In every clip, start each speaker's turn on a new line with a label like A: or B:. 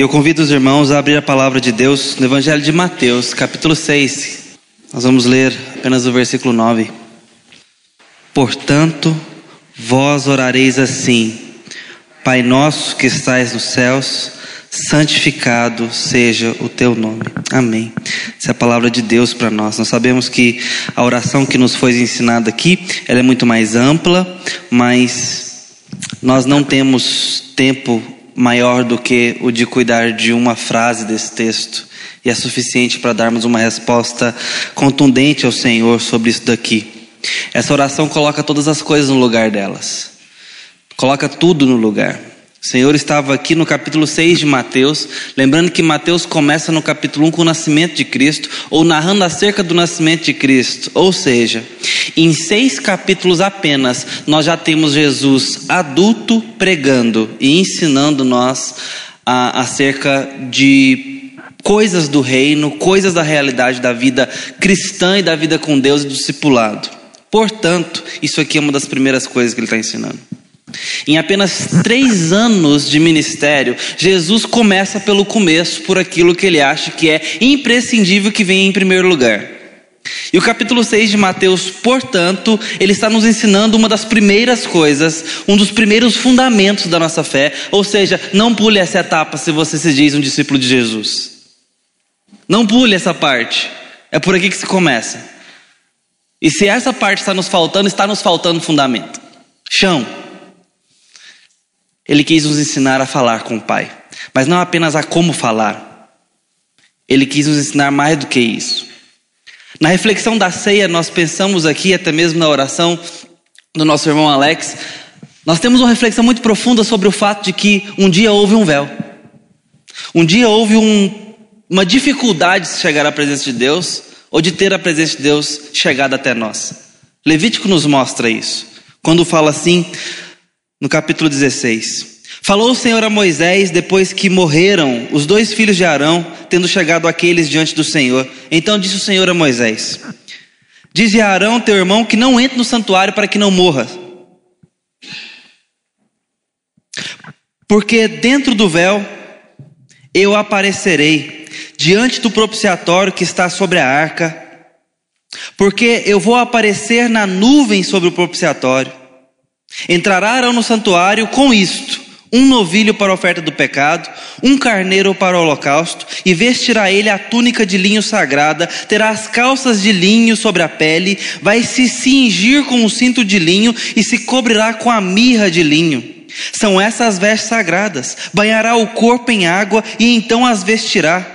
A: E eu convido os irmãos a abrir a palavra de Deus no Evangelho de Mateus, capítulo 6. Nós vamos ler apenas o versículo 9. Portanto, vós orareis assim: Pai nosso que estais nos céus, santificado seja o teu nome. Amém. Essa é a palavra de Deus para nós. Nós sabemos que a oração que nos foi ensinada aqui, ela é muito mais ampla, mas nós não temos tempo maior do que o de cuidar de uma frase desse texto. E é suficiente para darmos uma resposta contundente ao Senhor sobre isso daqui. Essa oração coloca todas as coisas no lugar delas. Coloca tudo no lugar. O Senhor estava aqui no capítulo 6 de Mateus, lembrando que Mateus começa no capítulo 1 com o nascimento de Cristo, ou narrando acerca do nascimento de Cristo. Ou seja, em seis capítulos apenas, nós já temos Jesus adulto pregando e ensinando nós a, acerca de coisas do reino, coisas da realidade da vida cristã e da vida com Deus e do discipulado. Portanto, isso aqui é uma das primeiras coisas que ele está ensinando. Em apenas três anos de ministério, Jesus começa pelo começo, por aquilo que ele acha que é imprescindível que venha em primeiro lugar. E o capítulo 6 de Mateus, portanto, ele está nos ensinando uma das primeiras coisas, um dos primeiros fundamentos da nossa fé, ou seja, não pule essa etapa se você se diz um discípulo de Jesus. Não pule essa parte, é por aqui que se começa. E se essa parte está nos faltando, está nos faltando fundamento, chão. Ele quis nos ensinar a falar com o Pai, mas não apenas a como falar. Ele quis nos ensinar mais do que isso. Na reflexão da ceia, nós pensamos aqui, até mesmo na oração do nosso irmão Alex, nós temos uma reflexão muito profunda sobre o fato de que um dia houve um véu. Um dia houve um, uma dificuldade de chegar à presença de Deus, ou de ter a presença de Deus chegada até nós. Levítico nos mostra isso. Quando fala assim, no capítulo 16. Falou o Senhor a Moisés depois que morreram os dois filhos de Arão, tendo chegado aqueles diante do Senhor. Então disse o Senhor a Moisés: Dize a Arão, teu irmão, que não entre no santuário para que não morra. Porque dentro do véu eu aparecerei diante do propiciatório que está sobre a arca, porque eu vou aparecer na nuvem sobre o propiciatório. Entrará Arão no santuário com isto: um novilho para a oferta do pecado, um carneiro para o holocausto, e vestirá ele a túnica de linho sagrada, terá as calças de linho sobre a pele, vai se cingir com um cinto de linho e se cobrirá com a mirra de linho. São essas as vestes sagradas. Banhará o corpo em água e então as vestirá.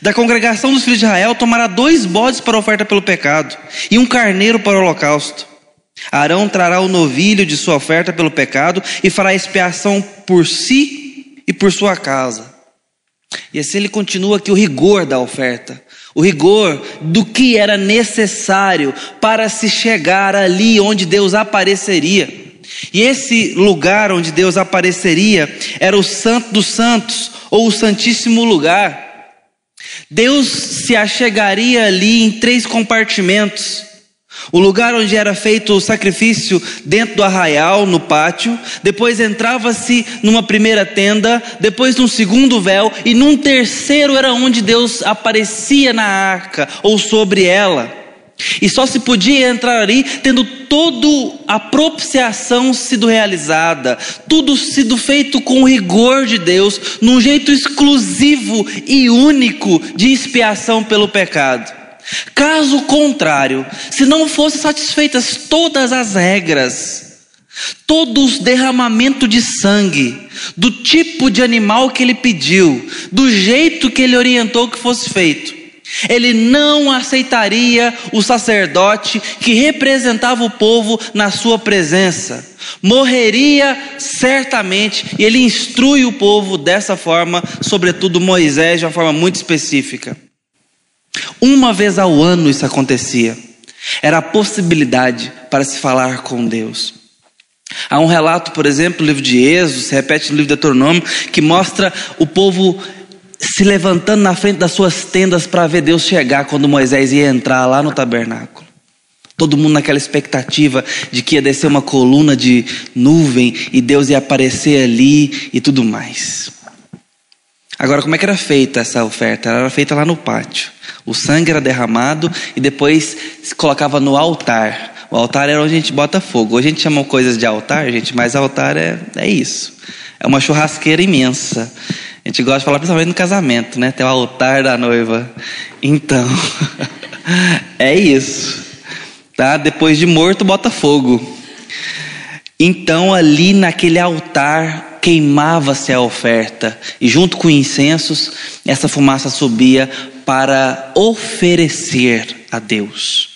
A: Da congregação dos filhos de Israel tomará dois bodes para oferta pelo pecado e um carneiro para o holocausto. Arão trará o novilho de sua oferta pelo pecado e fará expiação por si e por sua casa. E assim ele continua aqui o rigor da oferta, o rigor do que era necessário para se chegar ali onde Deus apareceria. E esse lugar onde Deus apareceria era o Santo dos Santos, ou o Santíssimo Lugar. Deus se achegaria ali em três compartimentos. O lugar onde era feito o sacrifício dentro do arraial, no pátio, depois entrava-se numa primeira tenda, depois num segundo véu, e num terceiro era onde Deus aparecia na arca ou sobre ela. E só se podia entrar ali tendo toda a propiciação sido realizada, tudo sido feito com o rigor de Deus, num jeito exclusivo e único de expiação pelo pecado. Caso contrário, se não fossem satisfeitas todas as regras, todo o derramamento de sangue, do tipo de animal que ele pediu, do jeito que ele orientou que fosse feito, ele não aceitaria o sacerdote que representava o povo na sua presença. Morreria certamente, e ele instrui o povo dessa forma, sobretudo Moisés, de uma forma muito específica. Uma vez ao ano isso acontecia. Era a possibilidade para se falar com Deus. Há um relato, por exemplo, no livro de Êxodo, se repete no livro de Deuteronômio, que mostra o povo se levantando na frente das suas tendas para ver Deus chegar quando Moisés ia entrar lá no tabernáculo. Todo mundo naquela expectativa de que ia descer uma coluna de nuvem e Deus ia aparecer ali e tudo mais. Agora, como é que era feita essa oferta? Ela era feita lá no pátio. O sangue era derramado e depois se colocava no altar. O altar era onde a gente bota fogo. Hoje a gente chama coisas de altar, gente, mas altar é, é isso. É uma churrasqueira imensa. A gente gosta de falar principalmente no casamento, né? Tem o altar da noiva. Então, é isso. Tá? Depois de morto, bota fogo. Então, ali naquele altar, queimava-se a oferta, e junto com incensos, essa fumaça subia para oferecer a Deus.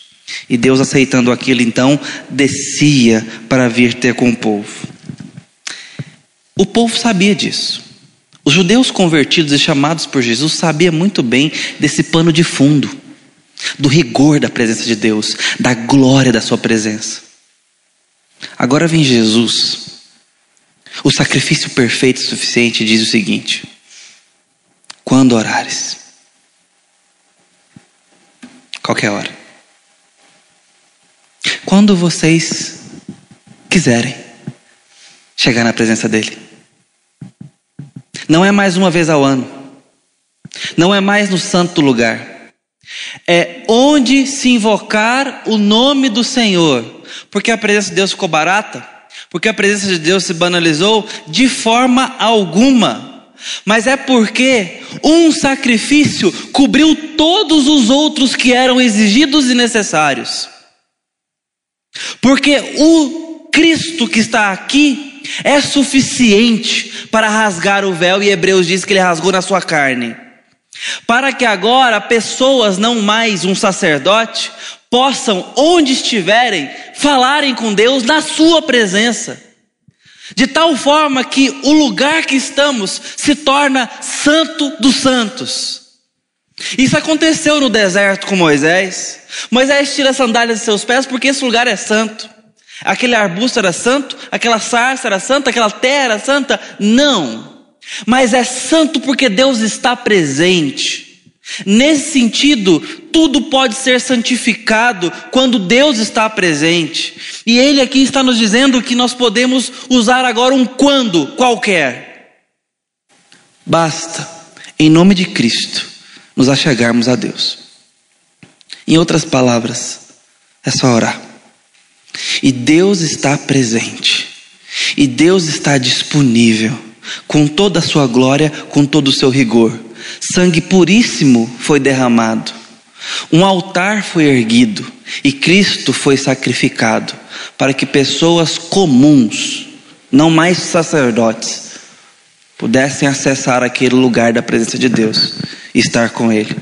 A: E Deus, aceitando aquilo, então, descia para vir ter com o povo. O povo sabia disso. Os judeus convertidos e chamados por Jesus sabiam muito bem desse pano de fundo, do rigor da presença de Deus, da glória da Sua presença. Agora vem Jesus, o sacrifício perfeito e suficiente, diz o seguinte: quando orares, qualquer hora, quando vocês quiserem chegar na presença dEle, não é mais uma vez ao ano, não é mais no santo lugar, é onde se invocar o nome do Senhor, porque a presença de Deus ficou barata, porque a presença de Deus se banalizou de forma alguma. Mas é porque um sacrifício cobriu todos os outros que eram exigidos e necessários. Porque o Cristo que está aqui é suficiente para rasgar o véu, e Hebreus diz que ele rasgou na sua carne. Para que agora pessoas, não mais um sacerdote, possam, onde estiverem, falarem com Deus na Sua presença. De tal forma que o lugar que estamos se torna santo dos santos. Isso aconteceu no deserto com Moisés. Moisés tira as sandálias de seus pés porque esse lugar é santo. Aquele arbusto era santo, aquela sarça era santa, aquela terra era santa. Não. Mas é santo porque Deus está presente. Nesse sentido, tudo pode ser santificado quando Deus está presente. E Ele aqui está nos dizendo que nós podemos usar agora um quando qualquer. Basta, em nome de Cristo, nos achegarmos a Deus. Em outras palavras, é só orar. E Deus está presente. E Deus está disponível com toda a sua glória, com todo o seu rigor. Sangue puríssimo foi derramado. Um altar foi erguido e Cristo foi sacrificado para que pessoas comuns, não mais sacerdotes, pudessem acessar aquele lugar da presença de Deus e estar com Ele.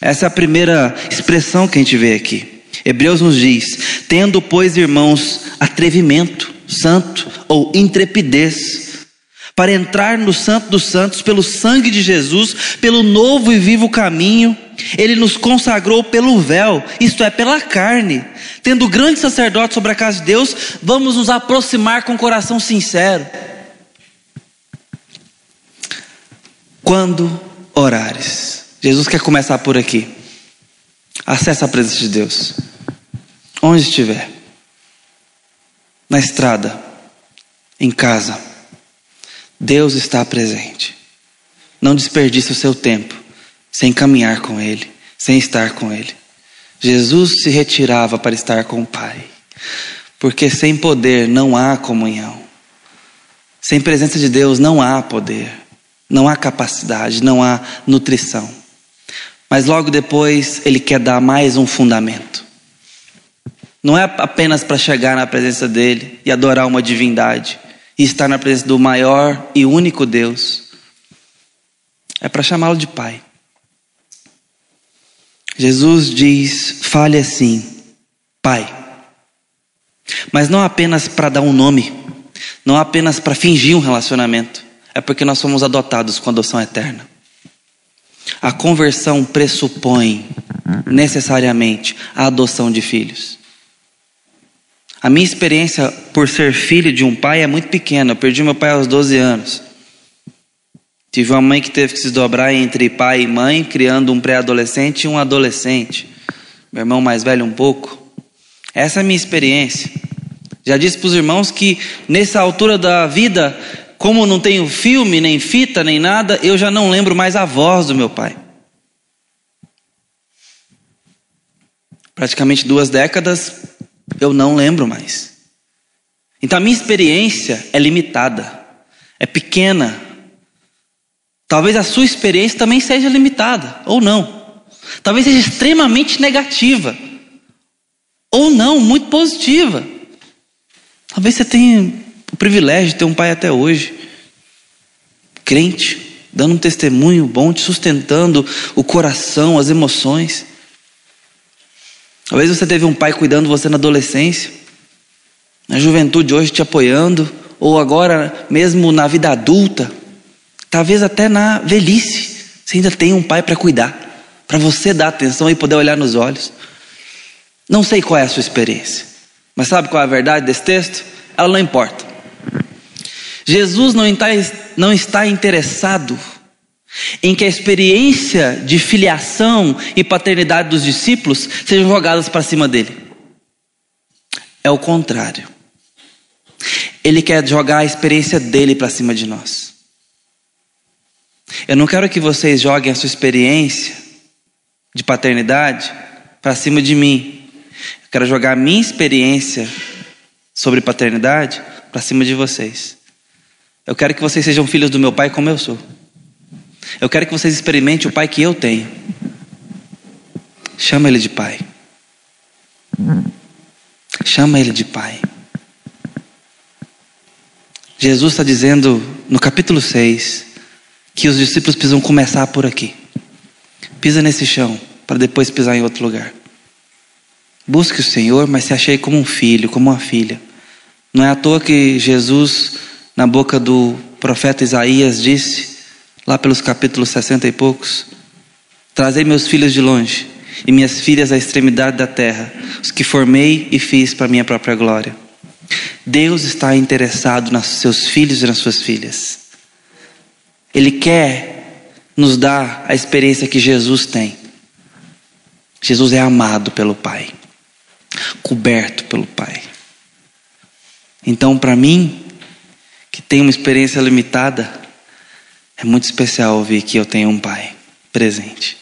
A: Essa é a primeira expressão que a gente vê aqui. Hebreus nos diz: tendo, pois, irmãos, atrevimento, santo ou intrepidez, para entrar no Santo dos Santos pelo sangue de Jesus, pelo novo e vivo caminho. Ele nos consagrou pelo véu, isto é, pela carne. Tendo grande sacerdote sobre a casa de Deus, vamos nos aproximar com coração sincero. Quando orares, Jesus quer começar por aqui. Acesse a presença de Deus, onde estiver, na estrada, em casa Deus está presente. Não desperdice o seu tempo sem caminhar com Ele, sem estar com Ele. Jesus se retirava para estar com o Pai, porque sem poder não há comunhão. Sem presença de Deus não há poder, não há capacidade, não há nutrição. Mas logo depois ele quer dar mais um fundamento. Não é apenas para chegar na presença dele e adorar uma divindade e estar na presença do maior e único Deus, é para chamá-lo de Pai. Jesus diz: fale assim, Pai. Mas não apenas para dar um nome, não apenas para fingir um relacionamento, é porque nós somos adotados com adoção eterna. A conversão pressupõe necessariamente a adoção de filhos. A minha experiência por ser filho de um pai é muito pequena. Eu perdi meu pai aos 12 anos. Tive uma mãe que teve que se dobrar entre pai e mãe, criando um pré-adolescente e um adolescente. Meu irmão mais velho um pouco. Essa é a minha experiência. Já disse para os irmãos que nessa altura da vida, Como não tenho filme, nem fita, nem nada, eu já não lembro mais a voz do meu pai. Praticamente duas décadas, eu não lembro mais. Então a minha experiência é limitada, é pequena. Talvez a sua experiência também seja limitada, ou não. Talvez seja extremamente negativa, ou não, muito positiva. Talvez você tenha o privilégio de ter um pai até hoje, crente, dando um testemunho bom, te sustentando o coração, as emoções. Talvez você teve um pai cuidando de você na adolescência, na juventude hoje te apoiando, ou agora mesmo na vida adulta, talvez até na velhice, você ainda tem um pai para cuidar, para você dar atenção e poder olhar nos olhos. Não sei qual é a sua experiência, mas sabe qual é a verdade desse texto? Ela não importa. Jesus não está, não está interessado em que a experiência de filiação e paternidade dos discípulos sejam jogadas para cima dele. É o contrário. Ele quer jogar a experiência dele para cima de nós. Eu não quero que vocês joguem a sua experiência de paternidade para cima de mim. Eu quero jogar a minha experiência sobre paternidade para cima de vocês. Eu quero que vocês sejam filhos do meu pai como eu sou. Eu quero que vocês experimentem o pai que eu tenho. Chama ele de pai. Chama ele de pai. Jesus está dizendo no capítulo 6 que os discípulos precisam começar por aqui. Pisa nesse chão para depois pisar em outro lugar. Busque o Senhor, mas se achei como um filho, como uma filha. Não é à toa que Jesus, na boca do profeta Isaías, disse, lá pelos capítulos 60 e poucos: Trazei meus filhos de longe e minhas filhas à extremidade da terra, os que formei e fiz para minha própria glória. Deus está interessado nos seus filhos e nas suas filhas. Ele quer nos dar a experiência que Jesus tem. Jesus é amado pelo Pai coberto pelo Pai. Então, para mim, que tenho uma experiência limitada, é muito especial ouvir que eu tenho um Pai presente.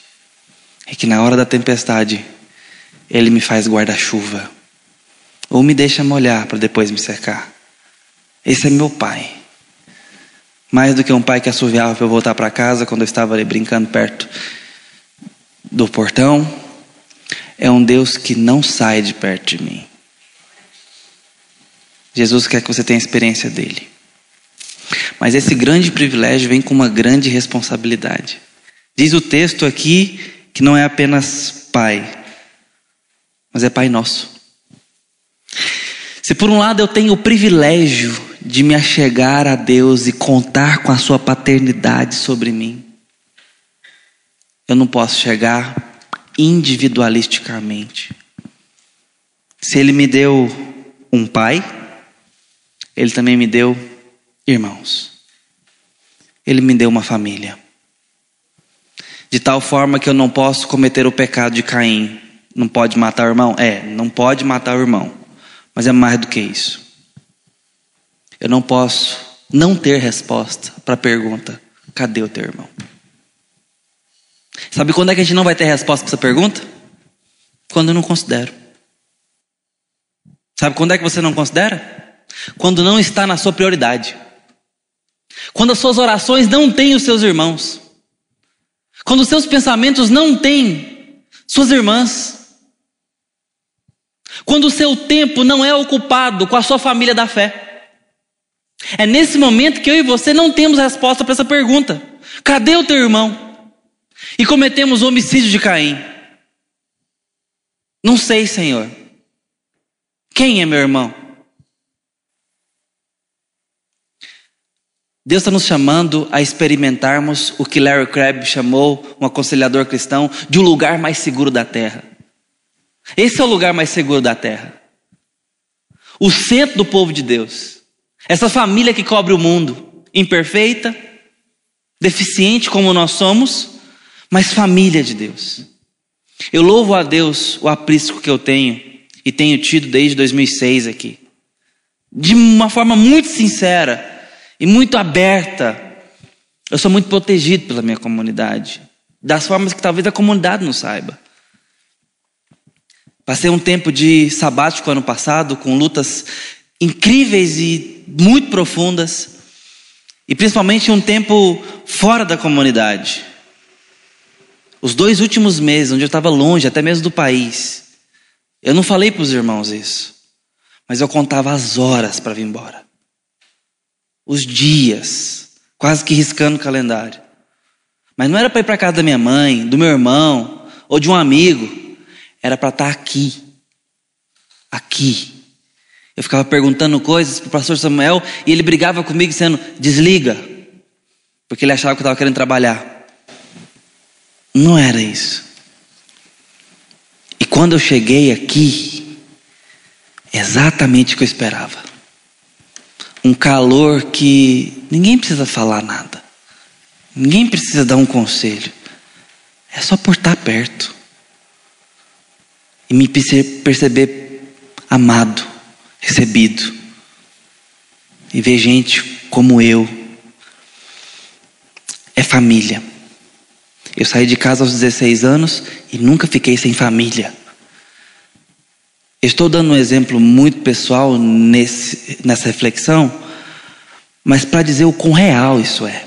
A: E que na hora da tempestade, Ele me faz guarda-chuva. Ou me deixa molhar para depois me secar. Esse é meu Pai. Mais do que um pai que assoviava para eu voltar para casa quando eu estava ali brincando perto do portão, é um Deus que não sai de perto de mim. Jesus quer que você tenha experiência dele. Mas esse grande privilégio vem com uma grande responsabilidade. Diz o texto aqui que não é apenas Pai, mas é Pai Nosso. Se por um lado eu tenho o privilégio de me achegar a Deus e contar com a Sua paternidade sobre mim, eu não posso chegar individualisticamente. Se Ele me deu um pai, Ele também me deu irmãos. Ele me deu uma família. De tal forma que eu não posso cometer o pecado de Caim. Não pode matar o irmão? É, não pode matar o irmão. Mas é mais do que isso. Eu não posso não ter resposta para a pergunta: cadê o teu irmão? Sabe quando é que a gente não vai ter resposta para essa pergunta? Quando eu não considero. Sabe quando é que você não considera? Quando não está na sua prioridade. Quando as suas orações não têm os seus irmãos. Quando os seus pensamentos não têm suas irmãs. Quando o seu tempo não é ocupado com a sua família da fé. É nesse momento que eu e você não temos resposta para essa pergunta: cadê o teu irmão? e cometemos o homicídio de Caim. Não sei, Senhor. Quem é meu irmão? Deus está nos chamando a experimentarmos o que Larry Crabb chamou, um aconselhador cristão, de um lugar mais seguro da terra. Esse é o lugar mais seguro da terra. O centro do povo de Deus. Essa família que cobre o mundo, imperfeita, deficiente como nós somos, mas família de Deus. Eu louvo a Deus o aprisco que eu tenho e tenho tido desde 2006 aqui. De uma forma muito sincera, e muito aberta. Eu sou muito protegido pela minha comunidade, das formas que talvez a comunidade não saiba. Passei um tempo de sabático ano passado, com lutas incríveis e muito profundas, e principalmente um tempo fora da comunidade. Os dois últimos meses, onde eu estava longe, até mesmo do país, eu não falei para os irmãos isso, mas eu contava as horas para vir embora, os dias, quase que riscando o calendário. Mas não era para ir para casa da minha mãe, do meu irmão ou de um amigo, era para estar tá aqui, aqui. Eu ficava perguntando coisas para o pastor Samuel e ele brigava comigo dizendo: desliga, porque ele achava que eu estava querendo trabalhar. Não era isso. E quando eu cheguei aqui, exatamente o que eu esperava. Um calor que ninguém precisa falar nada. Ninguém precisa dar um conselho. É só por estar perto. E me perceber amado, recebido. E ver gente como eu. É família. Eu saí de casa aos 16 anos e nunca fiquei sem família. Estou dando um exemplo muito pessoal nesse, nessa reflexão, mas para dizer o quão real isso é.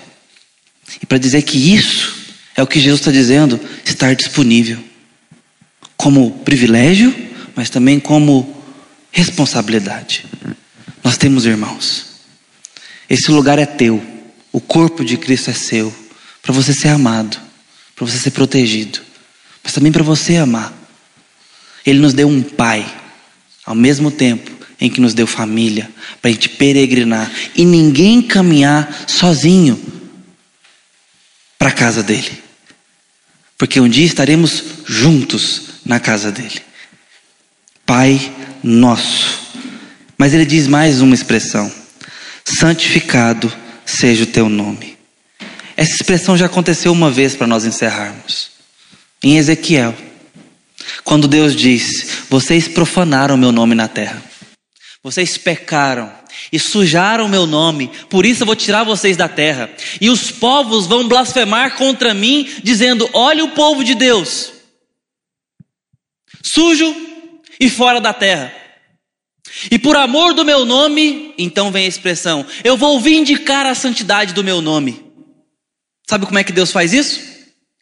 A: E para dizer que isso é o que Jesus está dizendo, estar disponível. Como privilégio, mas também como responsabilidade. Nós temos irmãos. Esse lugar é teu. O corpo de Cristo é seu. Para você ser amado para você ser protegido, mas também para você amar. Ele nos deu um pai, ao mesmo tempo em que nos deu família, para a gente peregrinar e ninguém caminhar sozinho para a casa dele, porque um dia estaremos juntos na casa dele. Pai nosso. Mas ele diz mais uma expressão: santificado seja o teu nome. Essa expressão já aconteceu uma vez para nós encerrarmos. Em Ezequiel, quando Deus diz: Vocês profanaram meu nome na terra, vocês pecaram e sujaram meu nome, por isso eu vou tirar vocês da terra. E os povos vão blasfemar contra mim, dizendo: Olha o povo de Deus, sujo e fora da terra. E por amor do meu nome, então vem a expressão: Eu vou vindicar a santidade do meu nome. Sabe como é que Deus faz isso?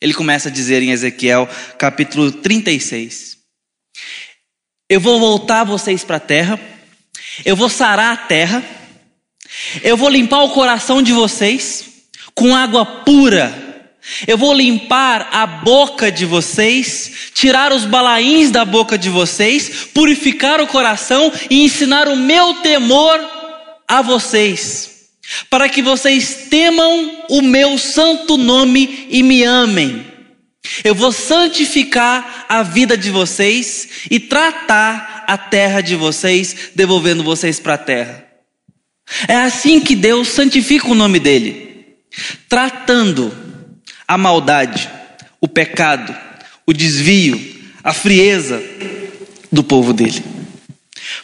A: Ele começa a dizer em Ezequiel, capítulo 36. Eu vou voltar vocês para a terra, eu vou sarar a terra, eu vou limpar o coração de vocês com água pura, eu vou limpar a boca de vocês, tirar os balaíns da boca de vocês, purificar o coração e ensinar o meu temor a vocês para que vocês temam o meu santo nome e me amem. Eu vou santificar a vida de vocês e tratar a terra de vocês, devolvendo vocês para a terra. É assim que Deus santifica o nome dele, tratando a maldade, o pecado, o desvio, a frieza do povo dele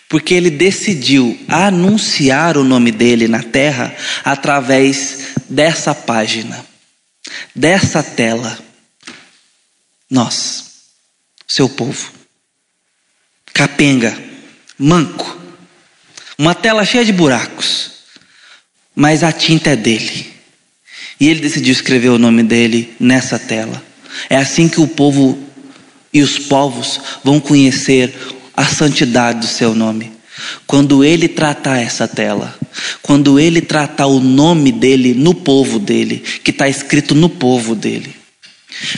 A: porque ele decidiu anunciar o nome dele na terra através dessa página, dessa tela. Nós, seu povo, capenga, manco, uma tela cheia de buracos, mas a tinta é dele. E ele decidiu escrever o nome dele nessa tela. É assim que o povo e os povos vão conhecer a santidade do seu nome. Quando ele tratar essa tela, quando ele tratar o nome dele no povo dele, que está escrito no povo dele.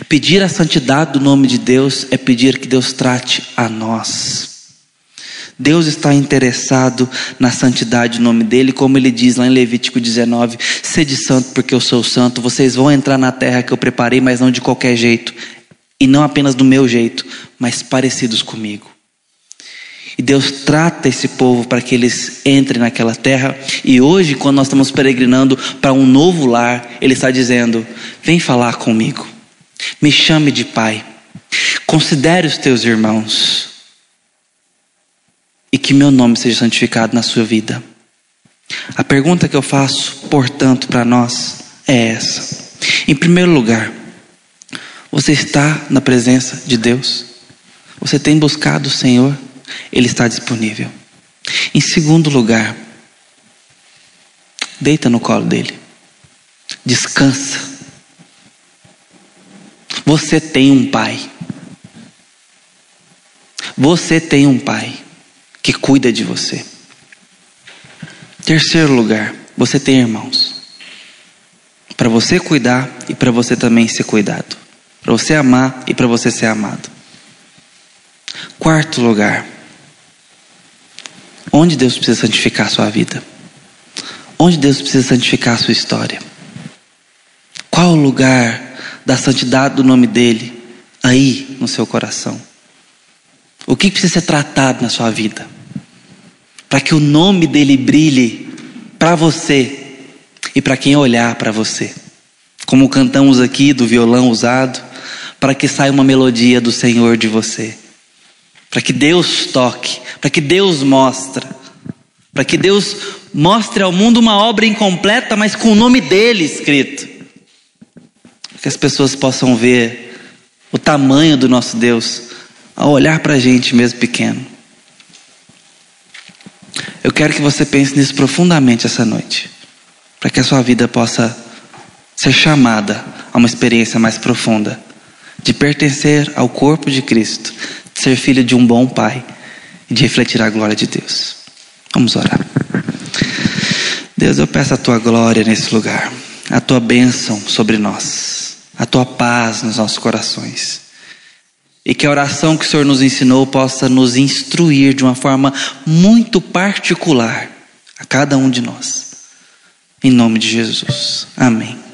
A: Pedir a santidade do nome de Deus é pedir que Deus trate a nós. Deus está interessado na santidade do nome dele, como ele diz lá em Levítico 19: Sede santo, porque eu sou santo. Vocês vão entrar na terra que eu preparei, mas não de qualquer jeito, e não apenas do meu jeito, mas parecidos comigo. E Deus trata esse povo para que eles entrem naquela terra. E hoje, quando nós estamos peregrinando para um novo lar, Ele está dizendo: Vem falar comigo, me chame de Pai, considere os teus irmãos, e que meu nome seja santificado na sua vida. A pergunta que eu faço, portanto, para nós é essa. Em primeiro lugar, você está na presença de Deus? Você tem buscado o Senhor? Ele está disponível. Em segundo lugar, deita no colo dele. Descansa. Você tem um pai. Você tem um pai que cuida de você. Terceiro lugar, você tem irmãos. Para você cuidar e para você também ser cuidado. Para você amar e para você ser amado. Quarto lugar, onde Deus precisa santificar a sua vida? Onde Deus precisa santificar a sua história? Qual lugar da santidade do nome dele aí no seu coração? O que precisa ser tratado na sua vida? Para que o nome dele brilhe para você e para quem olhar para você. Como cantamos aqui do violão usado, para que saia uma melodia do Senhor de você. Para que Deus toque, para que Deus mostre, para que Deus mostre ao mundo uma obra incompleta, mas com o nome dele escrito. Que as pessoas possam ver o tamanho do nosso Deus ao olhar para a gente mesmo pequeno. Eu quero que você pense nisso profundamente essa noite, para que a sua vida possa ser chamada a uma experiência mais profunda, de pertencer ao corpo de Cristo, de ser filho de um bom Pai e de refletir a glória de Deus. Vamos orar. Deus, eu peço a tua glória nesse lugar, a tua bênção sobre nós, a tua paz nos nossos corações. E que a oração que o Senhor nos ensinou possa nos instruir de uma forma muito particular a cada um de nós. Em nome de Jesus. Amém.